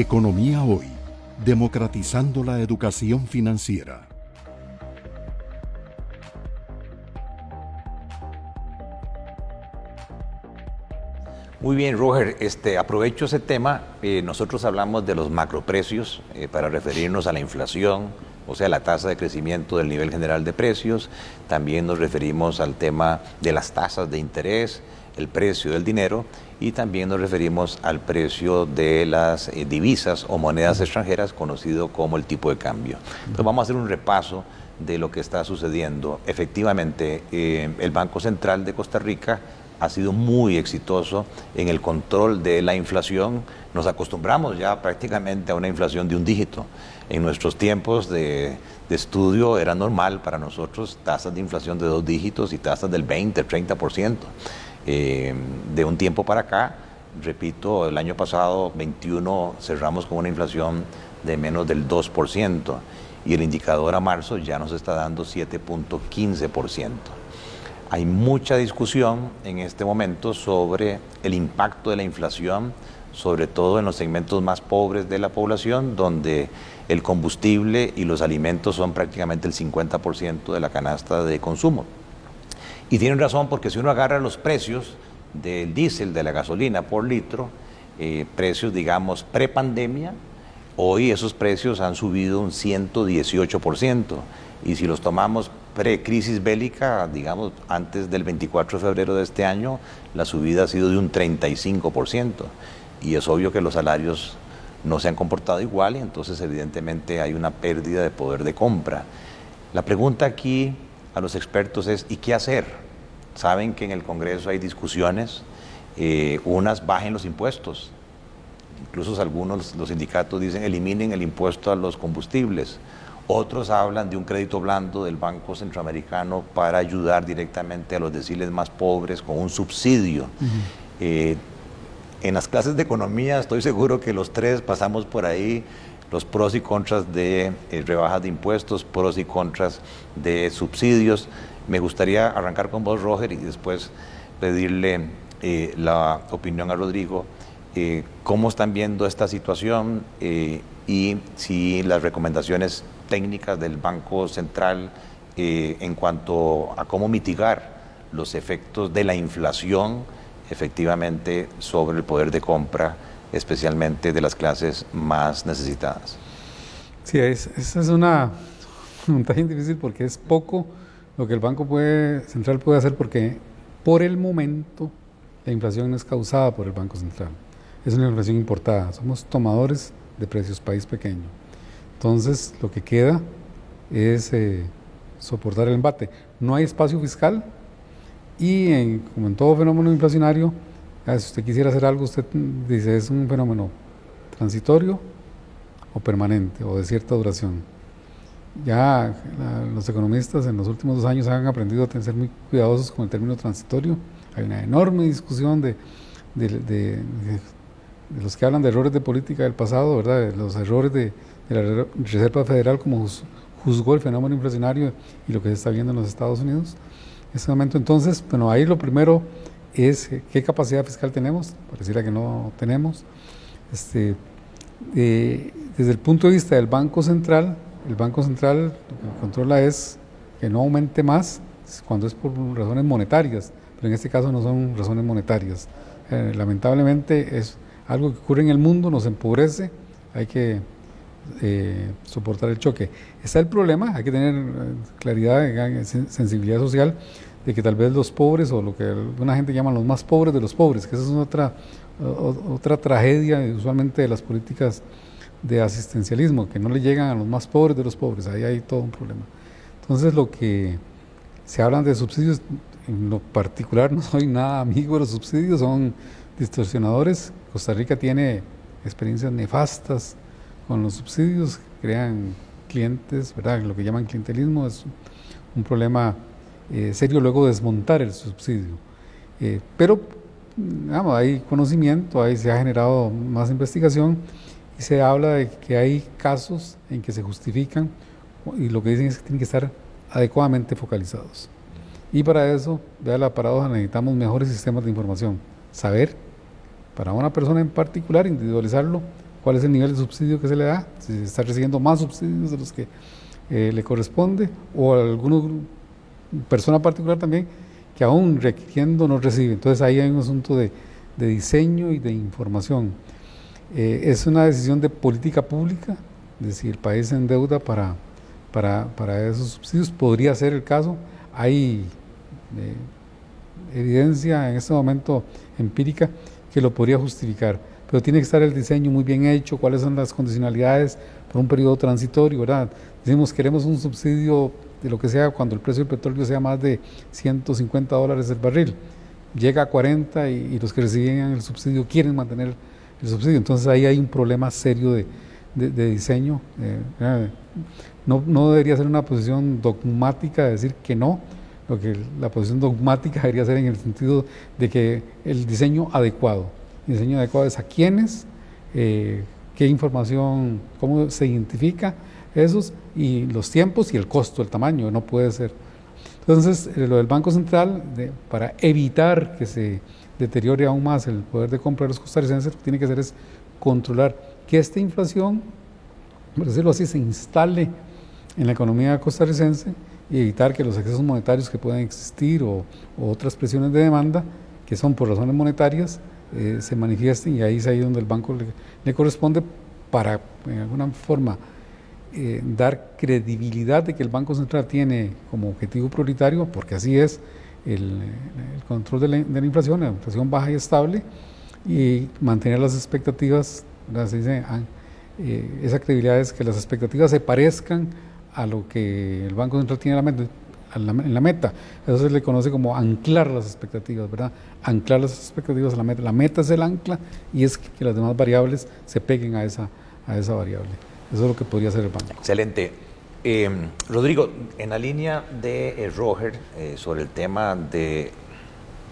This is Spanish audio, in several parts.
Economía Hoy, democratizando la educación financiera. Muy bien, Roger, este, aprovecho ese tema. Eh, nosotros hablamos de los macroprecios eh, para referirnos a la inflación, o sea, la tasa de crecimiento del nivel general de precios. También nos referimos al tema de las tasas de interés, el precio del dinero y también nos referimos al precio de las eh, divisas o monedas extranjeras, conocido como el tipo de cambio. Entonces vamos a hacer un repaso de lo que está sucediendo. Efectivamente, el Banco Central de Costa Rica ha sido muy exitoso en el control de la inflación. Nos acostumbramos ya prácticamente a una inflación de un dígito. En nuestros tiempos de, estudio era normal para nosotros tasas de inflación de dos dígitos y tasas del 20, 30%. Eh, de un tiempo para acá, repito, el año pasado, 21, cerramos con una inflación de menos del 2% y el indicador a marzo ya nos está dando 7.15%. Hay mucha discusión en este momento sobre el impacto de la inflación, sobre todo en los segmentos más pobres de la población, donde el combustible y los alimentos son prácticamente el 50% de la canasta de consumo. Y tienen razón porque si uno agarra los precios del diésel, de la gasolina por litro, eh, precios digamos prepandemia, hoy esos precios han subido un 118%. Y si los tomamos pre-crisis bélica, digamos, antes del 24 de febrero de este año, la subida ha sido de un 35%. Y es obvio que los salarios no se han comportado igual y entonces evidentemente hay una pérdida de poder de compra. La pregunta aquí a los expertos es, ¿y qué hacer? Saben que en el Congreso hay discusiones, eh, unas bajen los impuestos, incluso algunos los sindicatos dicen eliminen el impuesto a los combustibles, otros hablan de un crédito blando del Banco Centroamericano para ayudar directamente a los deciles más pobres con un subsidio. Eh, en las clases de economía estoy seguro que los tres pasamos por ahí los pros y contras de eh, rebajas de impuestos, pros y contras de subsidios. Me gustaría arrancar con vos, Roger, y después pedirle eh, la opinión a Rodrigo. ¿Cómo están viendo esta situación y si las recomendaciones técnicas del Banco Central eh, en cuanto a cómo mitigar los efectos de la inflación efectivamente sobre el poder de compra, especialmente de las clases más necesitadas. Sí, esa es una montaña difícil porque es poco lo que el Banco puede, Central puede hacer porque por el momento la inflación no es causada por el Banco Central, es una inflación importada, somos tomadores de precios país pequeño. Entonces, lo que queda es eh, soportar el embate. No hay espacio fiscal y, como en todo fenómeno inflacionario, si usted quisiera hacer algo, usted dice es un fenómeno transitorio o permanente o de cierta duración. Ya los economistas en los últimos dos años han aprendido a ser muy cuidadosos con el término transitorio. Hay una enorme discusión de, de los que hablan de errores de política del pasado, ¿verdad? los errores de, de la Reserva Federal como juzgó el fenómeno inflacionario y lo que se está viendo en los Estados Unidos. En este momento, entonces, bueno, ahí lo primero es eh, qué capacidad fiscal tenemos, pareciera que no tenemos. Este, desde el punto de vista del Banco Central, el Banco Central lo que controla es que no aumente más cuando es por razones monetarias, pero en este caso no son razones monetarias. Eh, lamentablemente es algo que ocurre en el mundo, nos empobrece, hay que eh, soportar el choque. Está el problema, hay que tener eh, claridad, sensibilidad social, de que tal vez los pobres, o lo que una gente llama los más pobres de los pobres, que esa es otra, otra tragedia usualmente de las políticas de asistencialismo, que no le llegan a los más pobres de los pobres, ahí hay todo un problema. Entonces lo que se hablan de subsidios, en lo particular no soy nada amigo de los subsidios, son distorsionadores. Costa Rica tiene experiencias nefastas con los subsidios, crean clientes, ¿verdad? Lo que llaman clientelismo es un problema eh, serio luego desmontar el subsidio. Eh, pero hay conocimiento, ahí se ha generado más investigación y se habla de que hay casos en que se justifican y lo que dicen es que tienen que estar adecuadamente focalizados. Y para eso, vea la paradoja, necesitamos mejores sistemas de información. Saber, para una persona en particular, individualizarlo cuál es el nivel de subsidio que se le da, si está recibiendo más subsidios de los que eh, le corresponde, o alguna persona particular también que aún requiriendo no recibe. Entonces ahí hay un asunto de, diseño y de información. Eh, es una decisión de política pública, de si el país se endeuda para, para, para esos subsidios, podría ser el caso. Hay evidencia en este momento empírica que lo podría justificar, pero tiene que estar el diseño muy bien hecho, cuáles son las condicionalidades por un periodo transitorio, ¿verdad? Decimos, queremos un subsidio de lo que sea cuando el precio del petróleo sea más de 150 dólares el barril. Llega a 40 y, los que reciben el subsidio quieren mantener el subsidio. Entonces ahí hay un problema serio de, diseño. Eh, no, no debería ser una posición dogmática de decir que no, lo que la posición dogmática debería ser en el sentido de que el diseño adecuado, el diseño adecuado es a quiénes, eh, qué información, cómo se identifica esos y los tiempos y el costo, el tamaño, no puede ser. Entonces, eh, lo del Banco Central, para evitar que se deteriore aún más el poder de compra de los costarricenses, lo que tiene que hacer es controlar que esta inflación, por decirlo así, se instale en la economía costarricense y evitar que los excesos monetarios que puedan existir o, otras presiones de demanda, que son por razones monetarias, eh, se manifiesten y ahí es ahí donde el banco le, corresponde para, en alguna forma, eh, dar credibilidad de que el Banco Central tiene como objetivo prioritario, porque así es, el, control de la, inflación, la inflación baja y estable, y mantener las expectativas, se dice, ah, eh, esa credibilidad es que las expectativas se parezcan a lo que el Banco Central tiene en la meta. En la meta. Eso se le conoce como anclar las expectativas, ¿verdad? Anclar las expectativas a la meta. La meta es el ancla y es que, las demás variables se peguen a esa, a esa variable. Eso es lo que podría hacer el banco. Excelente. Em, Rodrigo, en la línea de eh, Roger eh, sobre el tema de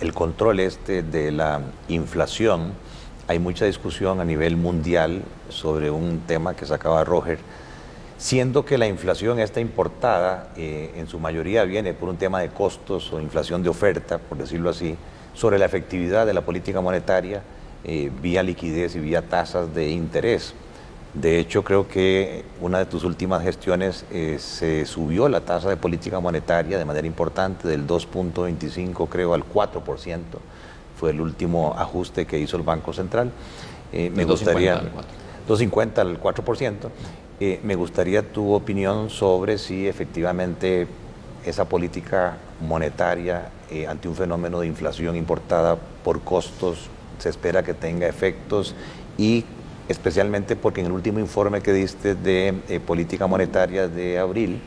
el control este de la inflación, hay mucha discusión a nivel mundial sobre un tema que sacaba Roger siendo que la inflación esta importada eh, en su mayoría viene por un tema de costos o inflación de oferta, por decirlo así, sobre la efectividad de la política monetaria vía liquidez y vía tasas de interés. De hecho, creo que una de tus últimas gestiones eh, se subió la tasa de política monetaria de manera importante del 2.25 creo al 4%. Fue el último ajuste que hizo el Banco Central. me gustaría 2.50 al 4%. Eh, me gustaría tu opinión sobre si efectivamente esa política monetaria eh, ante un fenómeno de inflación importada por costos se espera que tenga efectos y especialmente porque en el último informe que diste de eh, política monetaria de abril,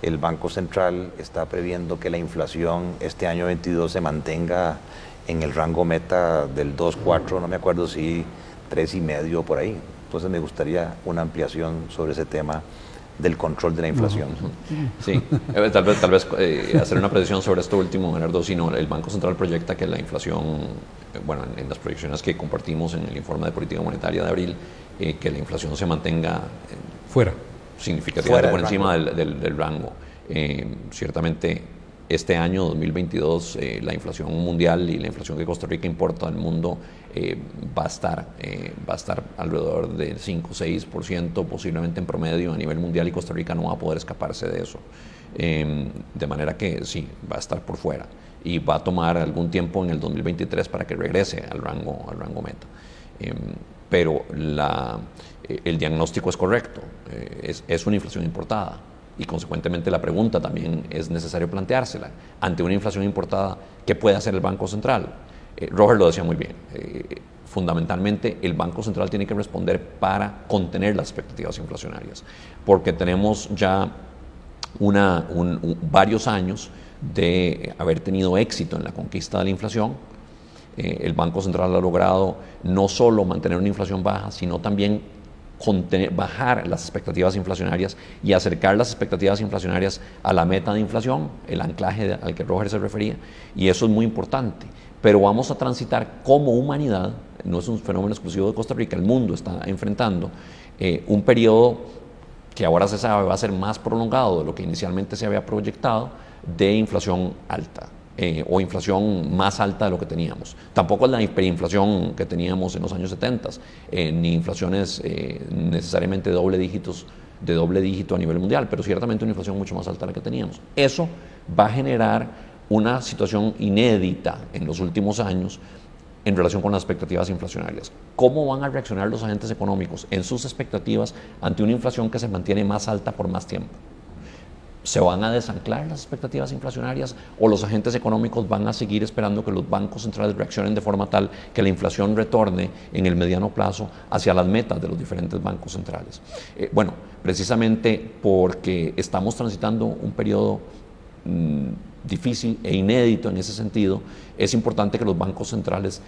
el Banco Central está previendo que la inflación este año 22 se mantenga en el rango meta del 2,4, no me acuerdo si 3,5 por ahí. Entonces me gustaría una ampliación sobre ese tema del control de la inflación. Sí, eh, tal vez, tal vez eh, hacer una predicción sobre esto último, Bernardo, sino el Banco Central proyecta que la inflación, eh, bueno, en, las proyecciones que compartimos en el informe de política monetaria de abril, que la inflación se mantenga fuera, significativamente por encima del, del, rango. ciertamente este año 2022 eh, la inflación mundial y la inflación que Costa Rica importa al mundo eh, va, a estar, eh, va a estar alrededor del 5 o 6%, posiblemente en promedio a nivel mundial y Costa Rica no va a poder escaparse de eso. Em, de manera que sí, va a estar por fuera y va a tomar algún tiempo en el 2023 para que regrese al rango, al rango meta. Em, pero la, el diagnóstico es correcto, es, es una inflación importada y consecuentemente la pregunta también es necesario planteársela. Ante una inflación importada, ¿qué puede hacer el Banco Central? Eh, Robert lo decía muy bien. Eh, fundamentalmente, el Banco Central tiene que responder para contener las expectativas inflacionarias, porque tenemos ya una, varios años de haber tenido éxito en la conquista de la inflación. Eh, el Banco Central ha logrado no solo mantener una inflación baja, sino también bajar las expectativas inflacionarias y acercar las expectativas inflacionarias a la meta de inflación, el anclaje al que Roger se refería, y eso es muy importante. Pero vamos a transitar como humanidad, no es un fenómeno exclusivo de Costa Rica, el mundo está enfrentando eh, un periodo que ahora se sabe va a ser más prolongado de lo que inicialmente se había proyectado de inflación alta. Eh, o inflación más alta de lo que teníamos. Tampoco es la hiperinflación que teníamos en los años 70, eh, ni inflaciones eh, necesariamente doble dígitos de doble dígito a nivel mundial, pero ciertamente una inflación mucho más alta de la que teníamos. Eso va a generar una situación inédita en los últimos años en relación con las expectativas inflacionarias. ¿Cómo van a reaccionar los agentes económicos en sus expectativas ante una inflación que se mantiene más alta por más tiempo? ¿Se van a desanclar las expectativas inflacionarias o los agentes económicos van a seguir esperando que los bancos centrales reaccionen de forma tal que la inflación retorne en el mediano plazo hacia las metas de los diferentes bancos centrales? Eh, bueno, precisamente porque estamos transitando un periodo mm, difícil e inédito en ese sentido, es importante que los bancos centrales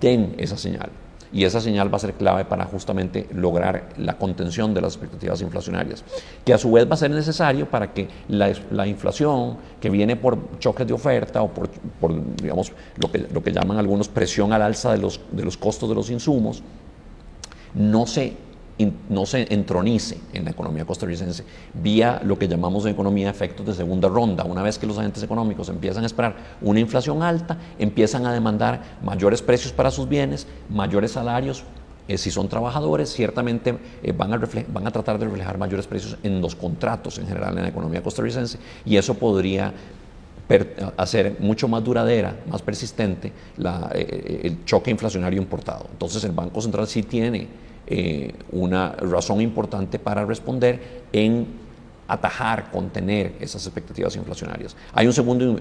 den esa señal y esa señal va a ser clave para justamente lograr la contención de las expectativas inflacionarias, que a su vez va a ser necesario para que la, inflación que viene por choques de oferta o por, digamos, lo que, lo que llaman algunos presión al alza de los, de los costos de los insumos, no se no se entronice en la economía costarricense vía lo que llamamos en economía efectos de segunda ronda. Una vez que los agentes económicos empiezan a esperar una inflación alta, empiezan a demandar mayores precios para sus bienes, mayores salarios. Eh, si son trabajadores, ciertamente eh, van, a van a tratar de reflejar mayores precios en los contratos en general en la economía costarricense y eso podría hacer mucho más duradera, más persistente eh, el choque inflacionario importado. Entonces el Banco Central sí tiene eh, una razón importante para responder en atajar, contener esas expectativas inflacionarias. Hay un segundo,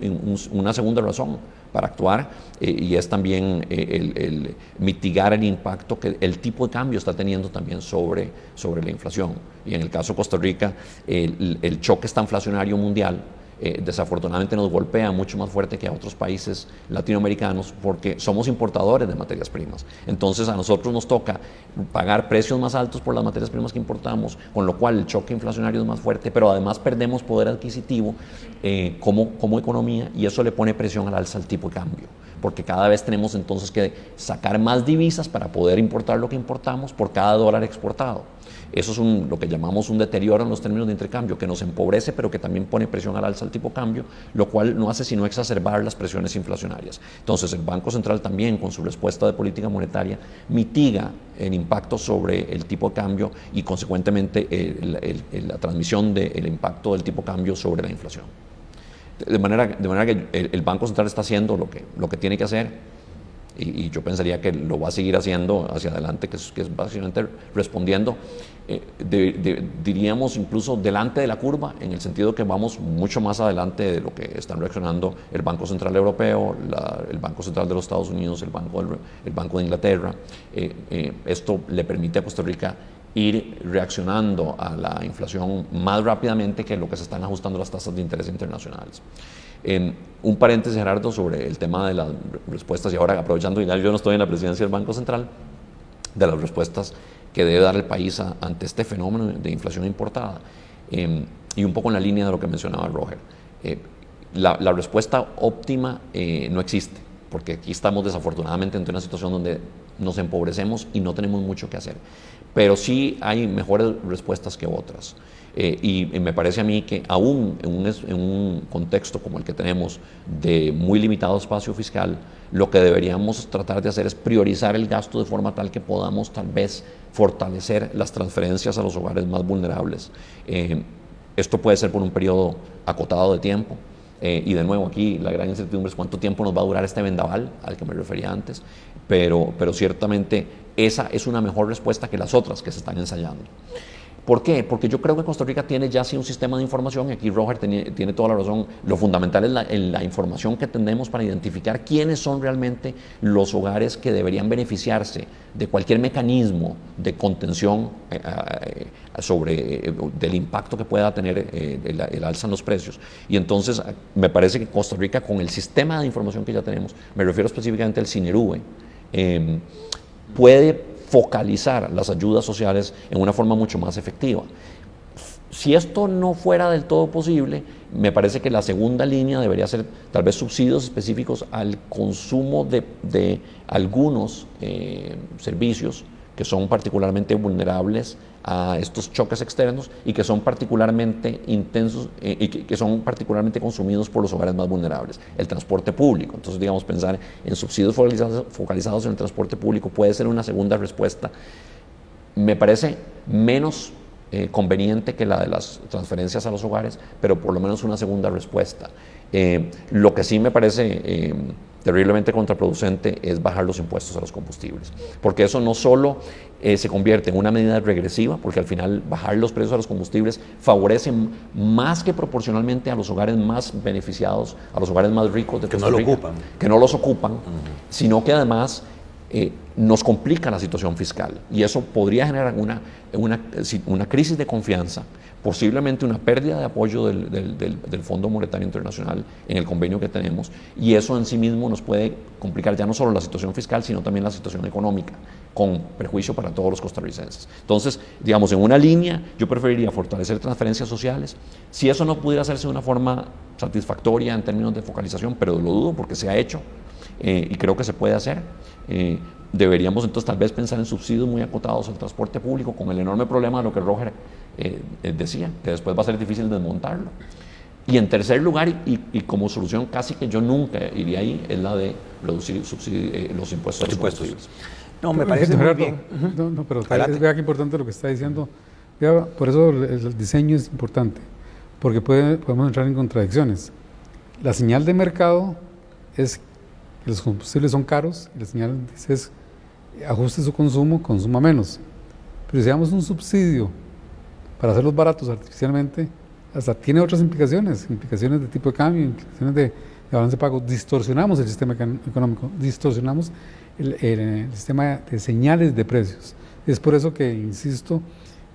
una segunda razón para actuar eh, y es también eh, el, mitigar el impacto que el tipo de cambio está teniendo también sobre, sobre la inflación. Y en el caso de Costa Rica, el, el choque está inflacionario mundial eh, desafortunadamente nos golpea mucho más fuerte que a otros países latinoamericanos porque somos importadores de materias primas. Entonces a nosotros nos toca pagar precios más altos por las materias primas que importamos, con lo cual el choque inflacionario es más fuerte, pero además perdemos poder adquisitivo eh, como, como economía y eso le pone presión al alza al tipo de cambio, porque cada vez tenemos entonces que sacar más divisas para poder importar lo que importamos por cada dólar exportado. Eso es un, lo que llamamos un deterioro en los términos de intercambio, que nos empobrece, pero que también pone presión al alza al tipo cambio, lo cual no hace sino exacerbar las presiones inflacionarias. Entonces, el Banco Central también, con su respuesta de política monetaria, mitiga el impacto sobre el tipo de cambio y, consecuentemente, la transmisión del impacto del tipo de cambio sobre la inflación. De manera, de manera que el, Banco Central está haciendo lo que, lo que tiene que hacer y, yo pensaría que lo va a seguir haciendo hacia adelante, que es, básicamente respondiendo eh, diríamos incluso delante de la curva, en el sentido que vamos mucho más adelante de lo que están reaccionando el Banco Central Europeo, el Banco Central de los Estados Unidos, el Banco, el Banco de Inglaterra. Eh, eh, esto le permite a Costa Rica ir reaccionando a la inflación más rápidamente que lo que se están ajustando las tasas de interés internacionales. Un paréntesis, Gerardo, sobre el tema de las respuestas, y ahora aprovechando, yo no estoy en la presidencia del Banco Central, de las respuestas que debe dar el país ante este fenómeno de inflación importada. Em, y un poco en la línea de lo que mencionaba Roger. Eh, la, respuesta óptima eh, no existe, porque aquí estamos desafortunadamente en una situación donde nos empobrecemos y no tenemos mucho que hacer. Pero sí hay mejores respuestas que otras. Eh, y, me parece a mí que aún en un, contexto como el que tenemos de muy limitado espacio fiscal, lo que deberíamos tratar de hacer es priorizar el gasto de forma tal que podamos tal vez fortalecer las transferencias a los hogares más vulnerables. Eh, esto puede ser por un periodo acotado de tiempo. Eh, y de nuevo aquí la gran incertidumbre es cuánto tiempo nos va a durar este vendaval al que me refería antes, pero, pero ciertamente esa es una mejor respuesta que las otras que se están ensayando. ¿Por qué? Porque yo creo que Costa Rica tiene ya sí un sistema de información, y aquí Roger tiene, toda la razón, lo fundamental es la, información que tenemos para identificar quiénes son realmente los hogares que deberían beneficiarse de cualquier mecanismo de contención eh, eh, sobre eh, del impacto que pueda tener el, alza en los precios. Y entonces me parece que Costa Rica con el sistema de información que ya tenemos, me refiero específicamente al CINERUE, puede focalizar las ayudas sociales en una forma mucho más efectiva. Si esto no fuera del todo posible, me parece que la segunda línea debería ser tal vez subsidios específicos al consumo de, algunos eh, servicios que son particularmente vulnerables a estos choques externos y que son particularmente intensos eh, y que, son particularmente consumidos por los hogares más vulnerables. El transporte público. Entonces, digamos, pensar en subsidios focalizados, en el transporte público puede ser una segunda respuesta. Me parece menos eh, conveniente que la de las transferencias a los hogares, pero por lo menos una segunda respuesta. Eh, lo que sí me parece terriblemente contraproducente es bajar los impuestos a los combustibles, porque eso no solo eh, se convierte en una medida regresiva, porque al final bajar los precios a los combustibles favorece más que proporcionalmente a los hogares más beneficiados, a los hogares más ricos de que no, lo ocupan. que no los ocupan, sino que además eh, nos complica la situación fiscal y eso podría generar una, una, crisis de confianza posiblemente una pérdida de apoyo del, del, Fondo Monetario Internacional en el convenio que tenemos y eso en sí mismo nos puede complicar ya no solo la situación fiscal, sino también la situación económica, con perjuicio para todos los costarricenses. Entonces, digamos, en una línea yo preferiría fortalecer transferencias sociales. Si eso no pudiera hacerse de una forma satisfactoria en términos de focalización, pero lo dudo porque se ha hecho eh, y creo que se puede hacer, eh, deberíamos entonces tal vez pensar en subsidios muy acotados al transporte público con el enorme problema de lo que Roger eh, eh, decía, que después va a ser difícil desmontarlo. Y en tercer lugar, y, como solución casi que yo nunca iría ahí, es la de reducir eh, los impuestos. Los impuestos. No, me parece muy bien. No, no, pero vea que importante lo que está diciendo. por eso el, diseño es importante, porque puede, podemos entrar en contradicciones. La señal de mercado es que los combustibles son caros, la señal es ajuste su consumo, consuma menos. Pero si damos un subsidio para hacerlos baratos artificialmente, hasta tiene otras implicaciones, implicaciones de tipo de cambio, implicaciones de, balance de pago. Distorsionamos el sistema económico, distorsionamos el, sistema de señales de precios. Es por eso que insisto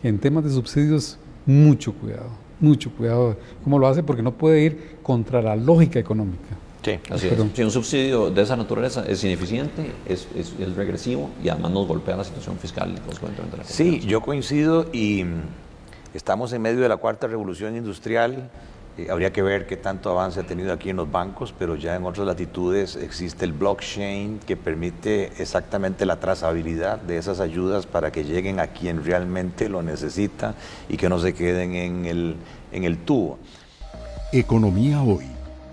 en temas de subsidios, mucho cuidado, mucho cuidado. ¿Cómo lo hace? Porque no puede ir contra la lógica económica. Sí, así es. Si un subsidio de esa naturaleza es ineficiente, es, es, regresivo y además nos golpea la situación fiscal y consecuentemente la Sí, yo coincido y Estamos en medio de la cuarta revolución industrial. Eh, habría que ver qué tanto avance ha tenido aquí en los bancos, pero ya en otras latitudes existe el blockchain que permite exactamente la trazabilidad de esas ayudas para que lleguen a quien realmente lo necesita y que no se queden en el, en el tubo. Economía hoy,